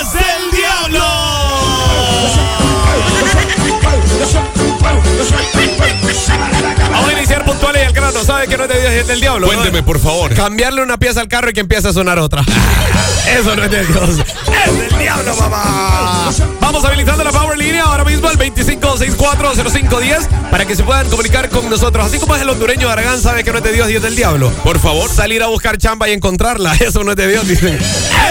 Es del diablo. Vamos a iniciar puntuales y al grano. ¿Sabe que no es de Dios y es del diablo? no? Cuénteme, por favor. Cambiarle una pieza al carro y que empiece a sonar otra. Eso no es de Dios. Es del diablo, papá. Vamos habilitando la Power Línea ahora mismo al 25640510 para que se puedan comunicar con nosotros. Así como es el hondureño Aragán sabe que no es de Dios y es del diablo. Por favor. Salir a buscar chamba y encontrarla. Eso no es de Dios, dice.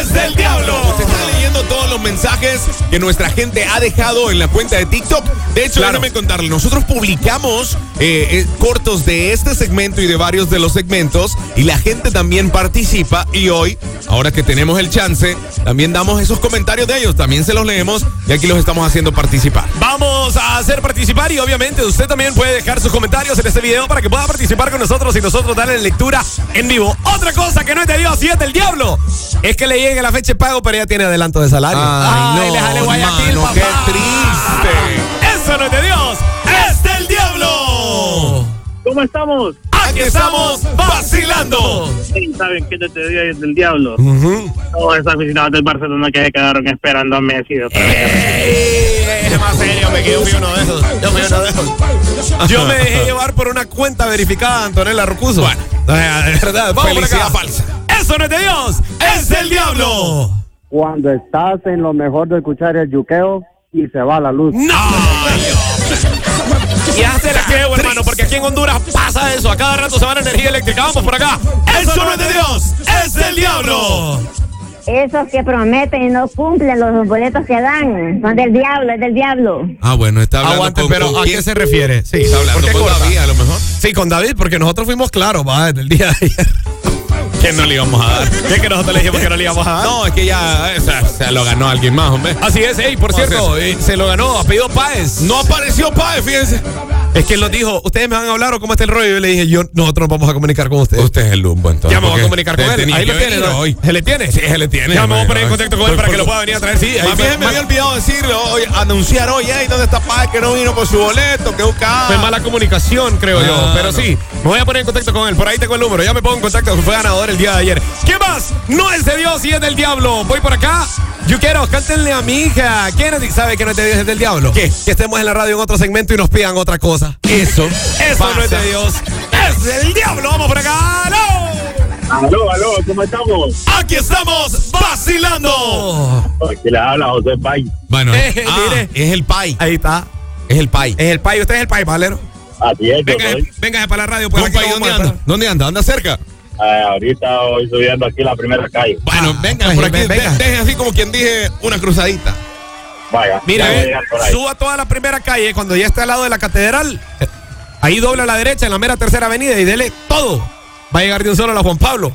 Es del diablo. Usted está leyendo todos los mensajes que nuestra gente ha dejado en la cuenta de TikTok. De hecho, Claro. déjame contarle, nosotros publicamos eh, eh, cortos de este segmento y de varios de los segmentos y la gente también participa y hoy, ahora que tenemos el chance, también damos esos comentarios de ellos, también se los leemos y aquí los estamos haciendo participar. Vamos a hacer participar y obviamente usted también puede dejar sus comentarios en este video para que pueda participar con nosotros y nosotros darle lectura en vivo. Otra cosa que no es de Dios y es del diablo es que le llegue la fecha de pago pero ya tiene adelanto de salario. Ay, le jale no, Guayaquil, mano, papá. qué triste. ¿Cómo estamos? Aquí estamos vacilando. Sí, Saben que este día es del diablo. Todos esos aficionados del Barcelona que se quedaron esperando a Messi. Es más serio, me quedé fui uno de esos. Yo fui uno de esos. Yo me dejé llevar por una cuenta verificada de Antonella Rocuso. Bueno, de verdad. Vamos por acá. falsa. Eso no es de Dios, es del diablo. cuando estás en lo mejor de escuchar el yuqueo y se va la luz. ¡No! Y hace la quedo, hermano, porque aquí en Honduras pasa eso. A cada rato se va la energía eléctrica. Vamos por acá. Eso no es de Dios, es del diablo. Esos que prometen y no cumplen los boletos que dan son del diablo, es del diablo. Ah, bueno, está hablando Aguante, con- pero con ¿a quién? qué se refiere? Sí, Está hablando ¿por qué con corta? David, a lo mejor. Sí, con David, porque nosotros fuimos claros, va, desde el día de ayer. Que no le íbamos a dar. ¿Qué que nosotros le dijimos que no le íbamos a dar? No, es que ya o sea, se lo ganó alguien más, hombre. Así es, ey, por ¿Cómo cierto, eh, se lo ganó, apellido Páez. No apareció Pae, fíjense. Es que él nos dijo, ¿ustedes me van a hablar o cómo está el rollo? Y yo le dije, yo, nosotros nos vamos a comunicar con ustedes. Usted es el lumbo, entonces. Ya me voy a comunicar con él. Ahí lo tiene, ¿no? hoy. ¿Se le tiene? Sí, se le tiene. Ya me voy a poner en contacto con él Por- para que por- lo pueda venir a traer. Sí, ahí me había olvidado decirle, hoy, anunciar hoy, hey, ¿dónde está Pae que no vino por su boleto? Que busca. Fue mala comunicación, creo yo. Ah, Pero sí, me voy a poner en contacto con él. Por ahí tengo el número. Ya me pongo en contacto. Fue ganador el día de ayer. ¿Qué más? No es de Dios y es del diablo. Voy por acá. Yo quiero, cántenle a mi hija. ¿Quién es- sabe que no es de Dios y es del diablo? ¿Qué? Que estemos en la radio en otro segmento y nos pidan otra cosa. Eso. Eso no es de Dios. Es del diablo. Vamos por acá. ¡No! Aló, aló, ¿cómo estamos? Aquí estamos vacilando. Aquí le habla José Pay. Bueno, Eh, ah, mire. es el Pai. Ahí está. Es el Pai. Es el pay. Usted es el pay, valero. Así es, Venga, para la radio. Pues, ¿Dónde anda? ¿Dónde anda? ¿Anda cerca? Ah, ahorita voy subiendo aquí la primera calle. Bueno, Ah, venga, pues, por aquí. ven- venga. de- Deje así como quien dije una cruzadita. Vaya. Mira, suba toda la primera calle cuando ya esté al lado de la catedral. eh, Ahí dobla a la derecha en la mera tercera avenida y dele todo. Va a llegar de un solo a la Juan Pablo.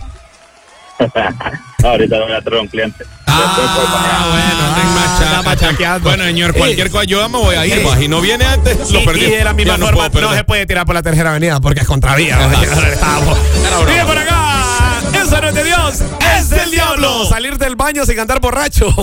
No, ahorita voy a traer un cliente. Ah, bueno, machaqueando. Bueno, señor, cualquier cosa yo me voy a ir, y- pues, no viene antes, lo y, perdí. y de la misma forma no, se puede tirar por la tercera avenida porque es contravía. Mire por acá. Eso no es de Dios, es del diablo. Salir del baño sin andar borracho.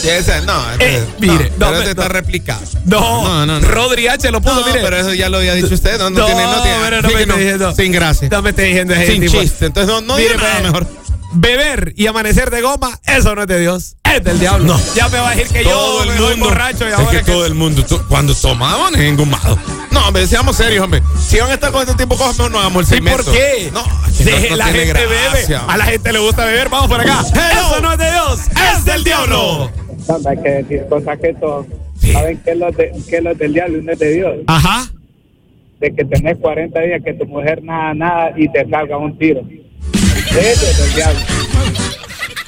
Sí, ese, no, ese- Eh, mire, no, no, pero ese está no. replicado. No, No, no, no. Rodri H lo puso, No, mire. pero eso ya lo había dicho usted. No, no, No, tiene, no tiene. pero no sí me no, esté diciendo. Sin gracia. No me esté diciendo ese sin tipo. chiste. Entonces no, no Mire, diga nada mejor. Beber y amanecer de goma, eso no es de Dios, es del diablo. No. Ya me va a decir que todo yo el me mundo. borracho y es ahora que, que- todo el mundo, cuando tomaban, es engomado. No, hombre, seamos serios, hombre. Si van a estar con este tipo de cosas, mejor no hagamos el ¿Sí, segmento. por qué? No, no la gente gracia. bebe. A la gente le gusta beber. Vamos por acá. Eso no es de Dios, es del diablo. No, hay que decir cosas que todos saben que es lo, de, que es lo del diablo y no es de Dios. Ajá. De que tenés 40 días que tu mujer nada, nada y te salga un tiro. Eso es del diablo.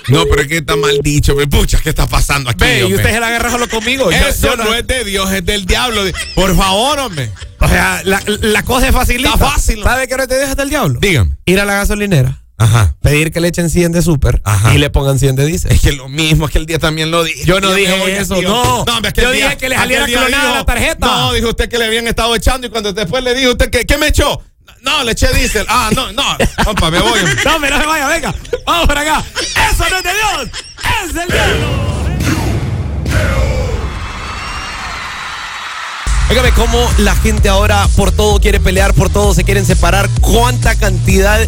No, pero es que está mal dicho. Pucha, ¿qué está pasando aquí? Ve, y usted se la agarra solo conmigo. Eso yo no, es de Dios, es del diablo. Por favor, hombre. O sea, la, la cosa es facilita. Está fácil, ¿no? ¿Sabe que no es de Dios, es del diablo? Dígame. Ir a la gasolinera, Ajá. pedir que le echen 100 de súper y le pongan 100 de diésel. Es que lo mismo, es que el día también lo dije. Yo no dije eso, no. es Yo dije que le saliera clonada la tarjeta. No, dijo usted que le habían estado echando y cuando después le dijo usted que, ¿qué me echó? No, le eché diésel. Ah, no, no. Compa, me voy. No, pero no se vaya, venga. Vamos por acá. Eso no es de Dios, es del diablo. Óigame, cómo la gente ahora por todo quiere pelear, por todo se quieren separar. Cuánta cantidad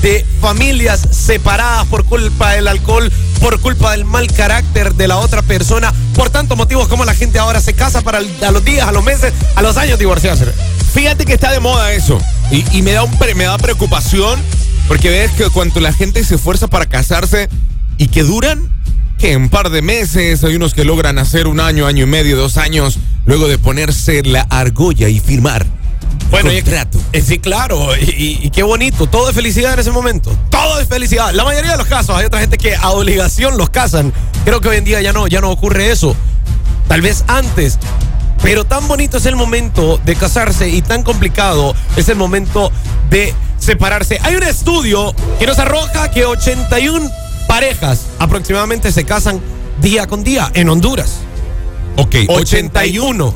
de familias separadas por culpa del alcohol, por culpa del mal carácter de la otra persona, por tantos motivos como la gente ahora se casa para el- a los días, a los meses, a los años divorciarse. Fíjate que está de moda eso. Y, y me, da un me da preocupación porque ves que cuando la gente se esfuerza para casarse y que duran, que un par de meses, hay unos que logran hacer un año, año y medio, dos años, luego de ponerse la argolla y firmar. Bueno, y- eh, sí, claro, y, y- y qué bonito, todo es felicidad en ese momento, todo es felicidad. La mayoría de los casos, hay otra gente que a obligación los casan. Creo que hoy en día ya no, ya no ocurre eso. Tal vez antes, pero tan bonito es el momento de casarse y tan complicado es el momento de separarse. Hay un estudio que nos arroja que 81 parejas aproximadamente se casan día con día en Honduras. Ok, 81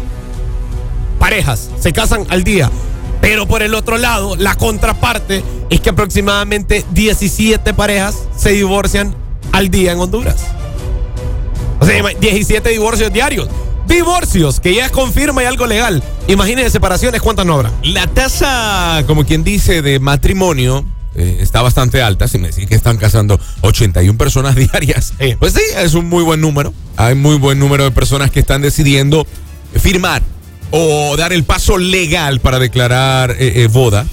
parejas se casan al día. Pero por el otro lado, la contraparte es que aproximadamente 17 parejas se divorcian al día en Honduras. O sea, ima- 17 divorcios diarios. Divorcios, que ya es confirma y algo legal. Imagínense separaciones, ¿cuántas no habrá? La tasa, como quien dice, de matrimonio eh, está bastante alta. Si me decís que están casando 81 personas diarias, Sí. pues sí, es un muy buen número. Hay muy buen número de personas que están decidiendo firmar o dar el paso legal para declarar eh, eh, boda,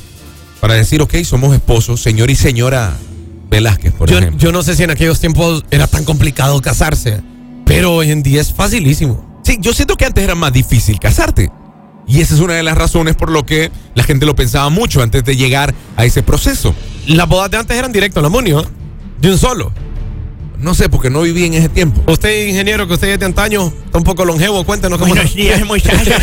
para decir, ok, somos esposos, señor y señora Velázquez, por Yo, ejemplo. yo no sé si en aquellos tiempos era tan complicado casarse, pero hoy en día es facilísimo. Sí, yo siento que antes era más difícil casarte. Y esa es una de las razones por lo que la gente lo pensaba mucho antes de llegar a ese proceso. Las bodas de antes eran directo al matrimonio, ¿eh? de un solo. No sé, porque no viví en ese tiempo. Usted, ingeniero, que usted es de antaño, está un poco longevo, cuéntenos cómo Buenos días, muchachos.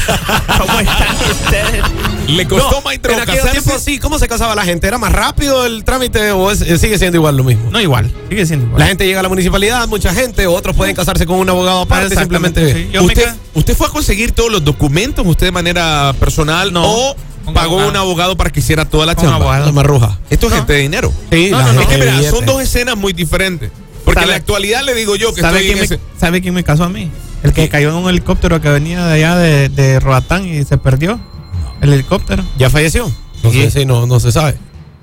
¿Cómo están ustedes? Le costó, No, maestro, en aquellos sí, ¿cómo se casaba la gente? ¿Era más rápido el trámite o es- eh, sigue siendo igual lo mismo? No, igual. Sigue siendo igual. La gente llega a la municipalidad, mucha gente, otros pueden casarse con un abogado aparte, simplemente. sí. ¿Usted, ca- ¿Usted fue a conseguir todos los documentos usted de manera personal No, o pagó abogado. un abogado para que hiciera toda la Con chamba? La marruja. Esto es No. gente de dinero. Sí, No, no, no. Es que mira, son dos escenas muy diferentes. Porque en ¿Sabe- la actualidad le digo yo que ¿Sabe estoy en quién, ese... me, ¿Sabe quién me casó a mí? El que cayó en un helicóptero que venía de allá de, de Roatán y se perdió. El helicóptero. ¿Ya falleció? No sé, sí, no, no se sabe.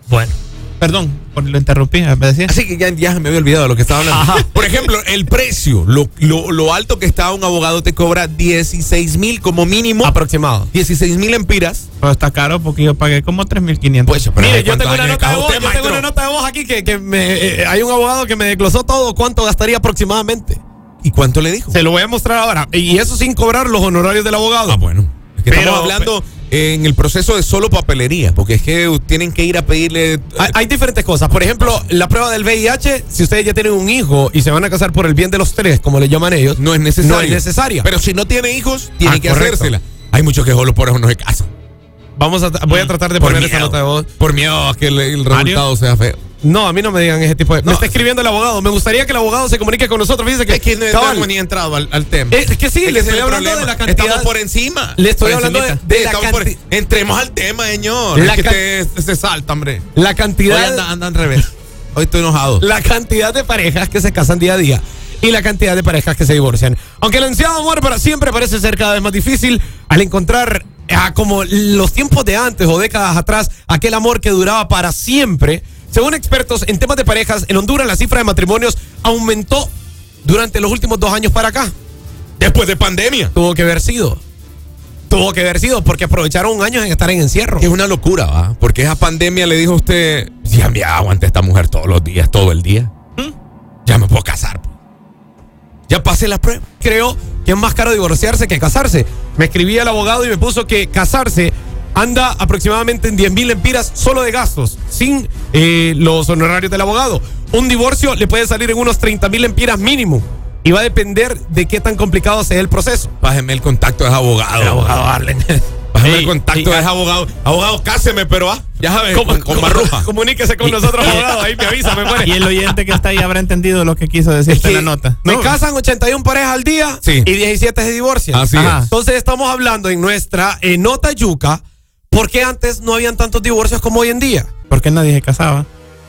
Bueno. Perdón, por lo interrumpí. Me decía. Así que ya, ya se me había olvidado de lo que estaba hablando. Por ejemplo, el precio, lo, lo, lo alto que está un abogado te cobra 16 mil como mínimo. Aproximado. 16 mil empiras. Pero está caro porque yo pagué como 3.500. Pues, pero Mire, ¿de yo tengo una nota de voz, usted, yo tengo una nota de voz aquí que, que me, eh, hay un abogado que me desglosó todo cuánto gastaría aproximadamente. ¿Y cuánto le dijo? Se lo voy a mostrar ahora. Y eso sin cobrar los honorarios del abogado. Ah, bueno. Es que Pero- estamos hablando en el proceso de solo papelería, porque es que tienen que ir a pedirle. Hay, hay diferentes cosas. Por ejemplo, la prueba del VIH, si ustedes ya tienen un hijo y se van a casar por el bien de los tres, como le llaman ellos, no es necesario. No es necesaria. Pero si no tiene hijos, tiene Ah, que correcto. hacérsela. Hay muchos que solo por eso no se casan. Vamos a, voy a tratar de Por poner miedo. esa nota de voz. Por miedo a que el, el Mario. resultado sea feo. No, a mí no me digan ese tipo de. me No. está escribiendo el abogado. Me gustaría que el abogado se comunique con nosotros. Fíjense que. Es que no hemos ni entrado al, al tema. es, que sí, Es le estoy hablando de la cantidad. Estamos por encima. Le estoy hablando de, la Estamos por- canti- Entremos al tema, señor. La es que te- se salta, hombre. la Hoy cantidad. anda, anda al revés. Hoy estoy enojado. la cantidad de parejas que se casan día a día y la cantidad de parejas que se divorcian. Aunque el ansiado amor para siempre parece ser cada vez más difícil al encontrar ah, como los tiempos de antes o décadas atrás, aquel amor que duraba para siempre. Según expertos en temas de parejas, en Honduras la cifra de matrimonios aumentó durante los últimos dos años para acá. Después de pandemia. Tuvo que haber sido. Tuvo que haber sido porque aprovecharon un año en estar en encierro. Es una locura, ¿va? Porque esa pandemia le dijo a usted, ya me aguante esta mujer todos los días, todo el día. Ya me puedo casar. pues. Ya pasé la prueba. creo que es más caro divorciarse que casarse. Me escribía el abogado y me puso que casarse anda aproximadamente en 10 mil empiras solo de gastos, sin eh, los honorarios del abogado. Un divorcio le puede salir en unos 30 mil empiras mínimo. Y va a depender de qué tan complicado sea el proceso. Pájeme el contacto de ese abogado. El abogado Arlen. Pájeme el contacto ey, de ese abogado. Abogado, cáseme, pero ah, ya sabes, ¿Cómo- con, con cómo- Marruja. Comuníquese con nosotros, abogado. Ahí me avisa, me pone. Y el oyente que está ahí habrá entendido lo que quiso decir Es que en la nota. Me No. casan 81 parejas al día Sí. y 17 se divorcian. Así Ajá. es. Entonces estamos hablando en nuestra eh, nota yuca, ¿por qué antes no habían tantos divorcios como hoy en día? ¿Por qué nadie se casaba?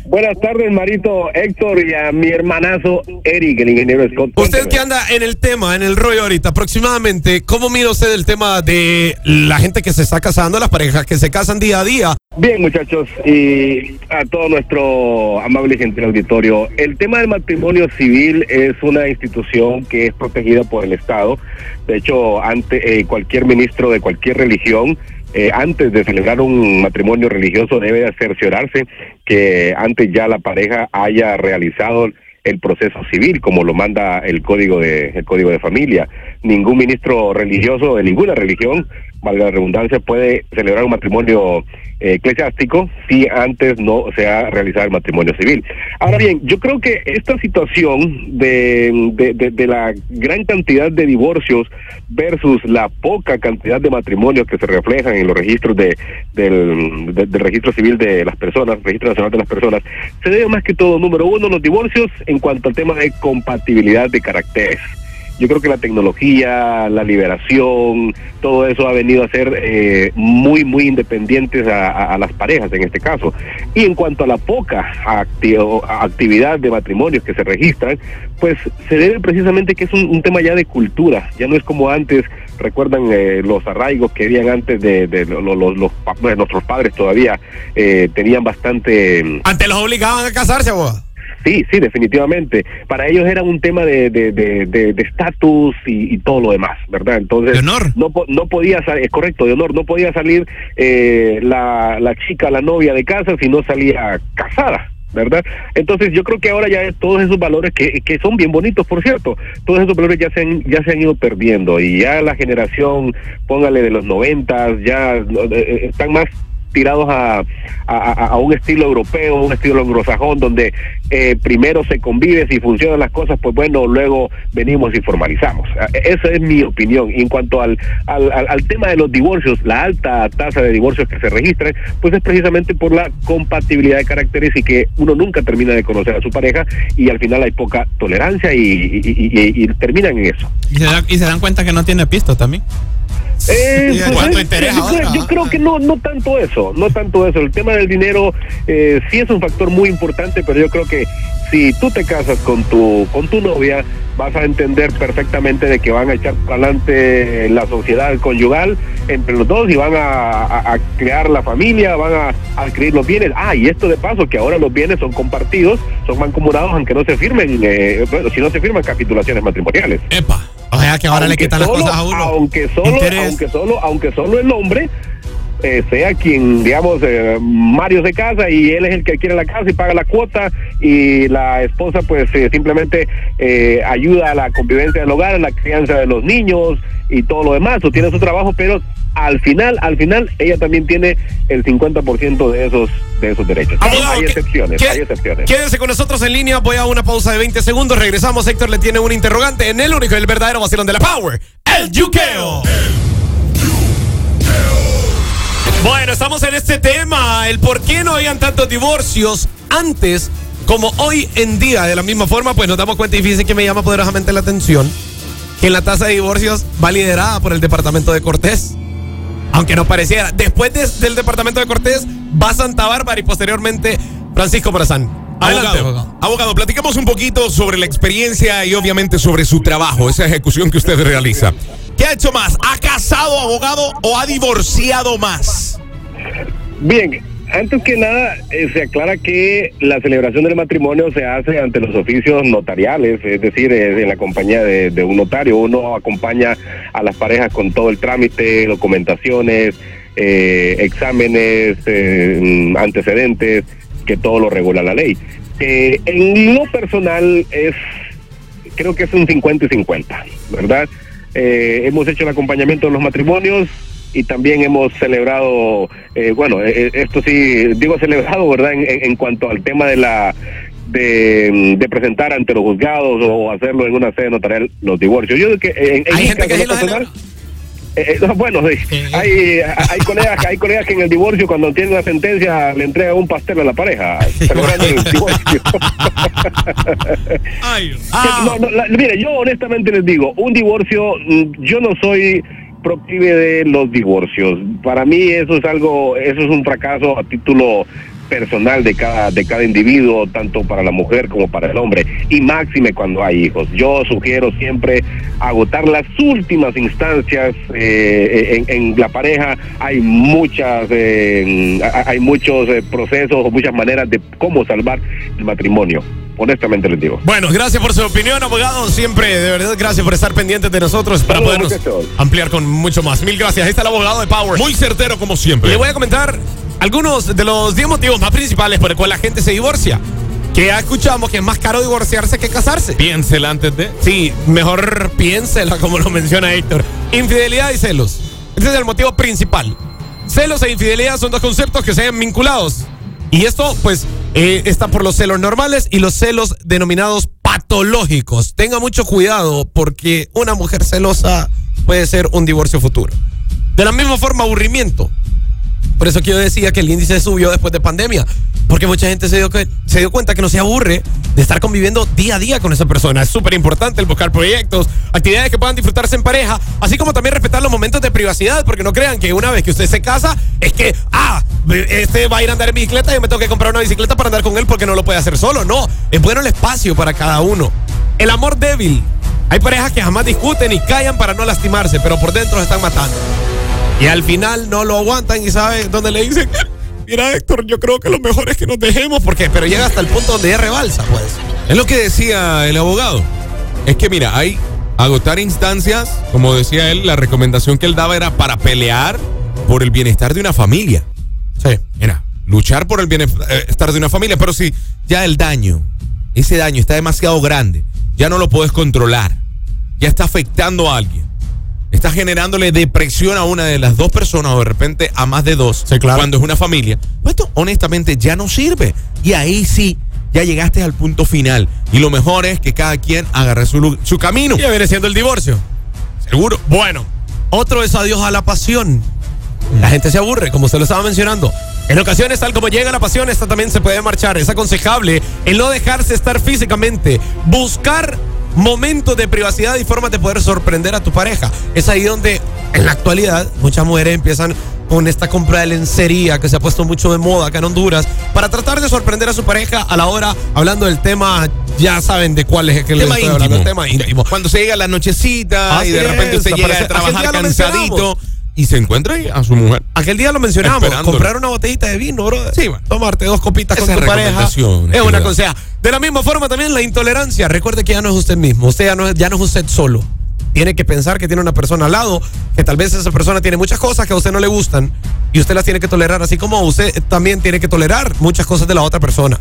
Buenas tardes, Marito Héctor y a mi hermanazo Eric, el ingeniero Scott. Usted que anda en el tema, en el rollo ahorita, aproximadamente, ¿cómo mira usted el tema de la gente que se está casando, las parejas que se casan día a día? Bien, muchachos, y a todo nuestro amable y gentil auditorio, el tema del matrimonio civil es una institución que es protegida por el Estado. De hecho, ante eh, cualquier ministro de cualquier religión, eh, antes de celebrar un matrimonio religioso, debe de cerciorarse que antes ya la pareja haya realizado el proceso civil, como lo manda el código de el código de familia. Ningún ministro religioso de ninguna religión, valga la redundancia, puede celebrar un matrimonio eh, eclesiástico si antes no se ha realizado el matrimonio civil. Ahora bien, yo creo que esta situación de, de, de- la gran cantidad de divorcios versus la poca cantidad de matrimonios que se reflejan en los registros de, del, de- del registro civil de las personas, registro nacional de las personas, se debe más que todo, número uno, los divorcios en cuanto al tema de compatibilidad de caracteres. Yo creo que la tecnología, la liberación, todo eso ha venido a ser eh, muy, muy independientes a, las parejas en este caso. Y en cuanto a la poca actividad de matrimonios que se registran, pues se debe precisamente que es un, tema ya de cultura, ya no es como antes, recuerdan eh, los arraigos que habían antes de, de bueno, nuestros padres todavía eh, tenían bastante... Antes los obligaban a casarse, abogado. Sí, sí, definitivamente. Para ellos era un tema de de de de- de estatus y, y todo lo demás, ¿verdad? Entonces, De honor. no no podía salir, es correcto, de honor, no podía salir eh, la la chica, la novia de casa si no salía casada. ¿Verdad? Entonces yo creo que ahora ya todos esos valores que, que son bien bonitos, por cierto, todos esos valores ya se han, ya se han ido perdiendo y ya la generación, póngale de los noventas, ya eh, eh, están más tirados a, a, a- a un estilo europeo, un estilo anglosajón, donde eh, primero se convive, si funcionan las cosas, pues bueno, luego venimos y formalizamos. Ah, Esa es mi opinión. Y en cuanto al, al, al- tema de los divorcios, la alta tasa de divorcios que se registran, pues es precisamente por la compatibilidad de caracteres y que uno nunca termina de conocer a su pareja y al final hay poca tolerancia y, y- y- y- y terminan en eso. Y se, da- y se dan cuenta que no tiene pisto también. Eh, ¿Y pues, cuánto eh, interés yo, ahora? creo, yo creo que no, no tanto eso, no tanto eso. El tema del dinero eh, sí es un factor muy importante, pero yo creo que si tú te casas con tu con tu novia, vas a entender perfectamente de que van a echar para adelante la sociedad conyugal entre los dos y van a, a- a crear la familia, van a, adquirir los bienes. Ah, y esto de paso, que ahora los bienes son compartidos, son mancomunados, aunque no se firmen, eh, bueno, si no se firman capitulaciones matrimoniales Epa. O sea que ahora le aunque las solo- cosas a uno. Aunque solo, Interés. aunque solo, aunque solo el hombre eh, sea quien, digamos, eh, Mario se casa y él es el que quiere la casa y paga la cuota y la esposa pues eh, simplemente eh, ayuda a la convivencia del hogar, a la crianza de los niños y todo lo demás, o tiene su trabajo, pero al final, al final ella también tiene el 50% de esos de esos derechos. Abogado, hay ¿qué- excepciones, hay excepciones. Quédense con nosotros en línea. Voy a una pausa de 20 segundos. Regresamos. Héctor le tiene un interrogante en el único y el verdadero vacilón de la Power. El Yuqueo. Bueno, estamos en este tema. El por qué no habían tantos divorcios antes como hoy en día. De la misma forma, pues nos damos cuenta y fíjense que me llama poderosamente la atención que la tasa de divorcios va liderada por el departamento de Cortés. Aunque no pareciera. Después de- del departamento de Cortés va Santa Bárbara y posteriormente Francisco Morazán. Adelante, Abogado, abogado. abogado, platicamos un poquito sobre la experiencia y obviamente sobre su trabajo, esa ejecución que usted realiza. ¿Qué ha hecho más? ¿Ha casado abogado o ha divorciado más? Bien, antes que nada, eh, se aclara que la celebración del matrimonio se hace ante los oficios notariales, es decir, eh, en la compañía de, un notario. Uno acompaña a las parejas con todo el trámite, documentaciones, eh, exámenes, eh, mm, antecedentes, que todo lo regula la ley. En lo personal es, creo que es un 50 y 50, ¿verdad? Eh, hemos hecho el acompañamiento de los matrimonios y también hemos celebrado, eh, bueno, eh, eh, esto sí, digo celebrado, ¿verdad? En, en- cuanto al tema de la de, de presentar ante los juzgados o hacerlo en una sede notarial los divorcios. Yo creo que en, en Hay mi gente que caso sí lo personal, celebra. Eh, eh, no, bueno, sí. Hay, hay, colegas, hay colegas que en el divorcio, cuando tienen una sentencia, le entregan un pastel a la pareja, celebrando el divorcio. No, no, la- mire, yo honestamente les digo, un divorcio, mm, yo no soy proclive de los divorcios. Para mí eso es algo, eso es un fracaso a título personal de cada, de cada individuo, tanto para la mujer como para el hombre, y máxime cuando hay hijos. Yo sugiero siempre agotar las últimas instancias eh, en, en la pareja. Hay muchas, eh, hay muchos eh, procesos o muchas maneras de cómo salvar el matrimonio. Honestamente les digo. Bueno, gracias por su opinión, abogado. Siempre, de verdad, gracias por estar pendientes de nosotros para Saludos, podernos muchachos. ampliar con mucho más. Mil gracias. Ahí está el abogado de Power. Muy certero como siempre. le voy a comentar algunos de los 10 motivos más principales por el cual la gente se divorcia. Que ya escuchamos que es más caro divorciarse que casarse. Piénsela antes de. Sí, mejor piénsela como lo menciona Héctor. Infidelidad y celos. Ese es el motivo principal. Celos e infidelidad son dos conceptos que se ven vinculados. Y esto, pues, eh, está por los celos normales y los celos denominados patológicos. Tenga mucho cuidado porque una mujer celosa puede ser un divorcio futuro. De la misma forma, aburrimiento. Por eso que yo decía que el índice subió después de pandemia. Porque mucha gente se dio, que- se dio cuenta que no se aburre de estar conviviendo día a día con esa persona. Es súper importante el buscar proyectos, actividades que puedan disfrutarse en pareja, así como también respetar los momentos de privacidad, porque no crean que una vez que usted se casa, es que, ah, este va a ir a andar en bicicleta y yo me tengo que comprar una bicicleta para andar con él porque no lo puede hacer solo. No, es bueno el espacio para cada uno. El amor débil. Hay parejas que jamás discuten y callan para no lastimarse, pero por dentro se están matando. Y al final no lo aguantan y saben dónde le dicen, mira Héctor, yo creo que lo mejor es que nos dejemos, porque pero llega hasta el punto donde ya rebalsa, pues. Es lo que decía el abogado. Es que mira, hay agotar instancias, como decía él, la recomendación que él daba era para pelear por el bienestar de una familia. Sí. Mira, luchar por el bienestar de una familia, pero si ya el daño, ese daño está demasiado grande, ya no lo puedes controlar, ya está afectando a alguien, está generándole depresión a una de las dos personas o de repente a más de dos, Sí, claro. cuando es una familia, pues esto honestamente ya no sirve. Y ahí sí, ya llegaste al punto final. Y lo mejor es que cada quien agarre su, su camino. Y ya viene siendo el divorcio. Seguro. Bueno, otro es adiós a la pasión. La gente se aburre, como se lo estaba mencionando. En ocasiones, tal como llega la pasión, esta también se puede marchar. Es aconsejable el no dejarse estar físicamente. Buscar momentos de privacidad y formas de poder sorprender a tu pareja. Es ahí donde, en la actualidad, muchas mujeres empiezan con esta compra de lencería que se ha puesto mucho de moda acá en Honduras para tratar de sorprender a su pareja a la hora, hablando del tema, ya saben de cuál es el que les tema estoy íntimo. hablando, el tema íntimo. Cuando se llega la nochecita Así y de repente es, usted llega de trabajar cansadito. Y se encuentra ahí a su mujer. Aquel día lo mencionamos, comprar una botellita de vino, bro. Sí, bueno. Tomarte dos copitas Esa con tu pareja. Es una cuidado. cosa. De la misma forma también la intolerancia. Recuerde que ya no es usted mismo. Usted ya no es, ya no es usted solo. Tiene que pensar que tiene una persona al lado, que tal vez esa persona tiene muchas cosas que a usted no le gustan y usted las tiene que tolerar, así como usted también tiene que tolerar muchas cosas de la otra persona.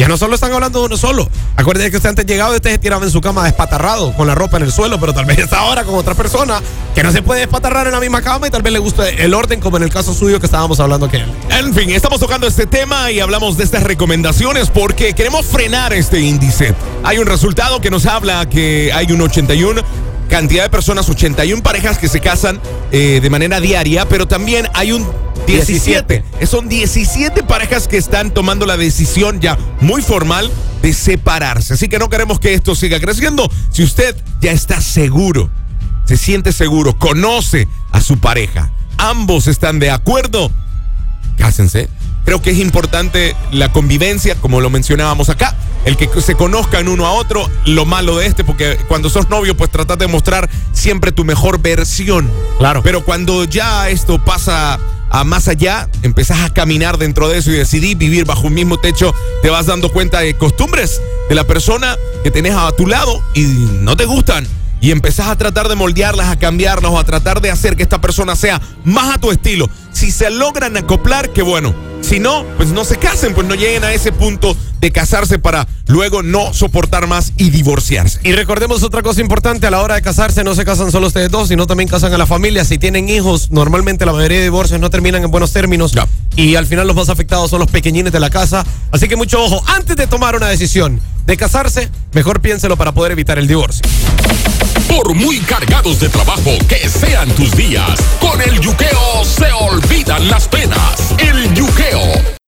Ya no solo están hablando de uno solo. Acuérdese que usted antes llegaba y usted se tiraba en su cama despatarrado con la ropa en el suelo, pero tal vez está ahora con otra persona que no se puede despatarrar en la misma cama y tal vez le guste el orden, como en el caso suyo que estábamos hablando aquel. En fin, estamos tocando este tema y hablamos de estas recomendaciones porque queremos frenar este índice. Hay un resultado que nos habla que hay un 81 cantidad de personas, 81 parejas que se casan eh, de manera diaria, pero también hay un 17. Son 17 parejas que están tomando la decisión ya muy formal de separarse. Así que no queremos que esto siga creciendo. Si usted ya está seguro, se siente seguro, conoce a su pareja, ambos están de acuerdo, cásense. Creo que es importante la convivencia, como lo mencionábamos acá, el que se conozcan uno a otro, lo malo de este, porque cuando sos novio, pues tratas de mostrar siempre tu mejor versión. Claro. Pero cuando ya esto pasa a más allá, empezás a caminar dentro de eso y decidís vivir bajo un mismo techo, te vas dando cuenta de costumbres de la persona que tenés a tu lado y no te gustan. Y empezás a tratar de moldearlas, a cambiarlas o a tratar de hacer que esta persona sea más a tu estilo. Si se logran acoplar, qué bueno. Si no, pues no se casen, pues no lleguen a ese punto de casarse para luego no soportar más y divorciarse. Y recordemos otra cosa importante, a la hora de casarse no se casan solo ustedes dos, sino también casan a la familia. Si tienen hijos, normalmente la mayoría de divorcios no terminan en buenos términos y al final los más afectados son los pequeñines de la casa. Así que mucho ojo, antes de tomar una decisión de casarse, mejor piénselo para poder evitar el divorcio. Por muy cargados de trabajo que sean tus días, con el yuqueo se olvidan las penas. El yuqueo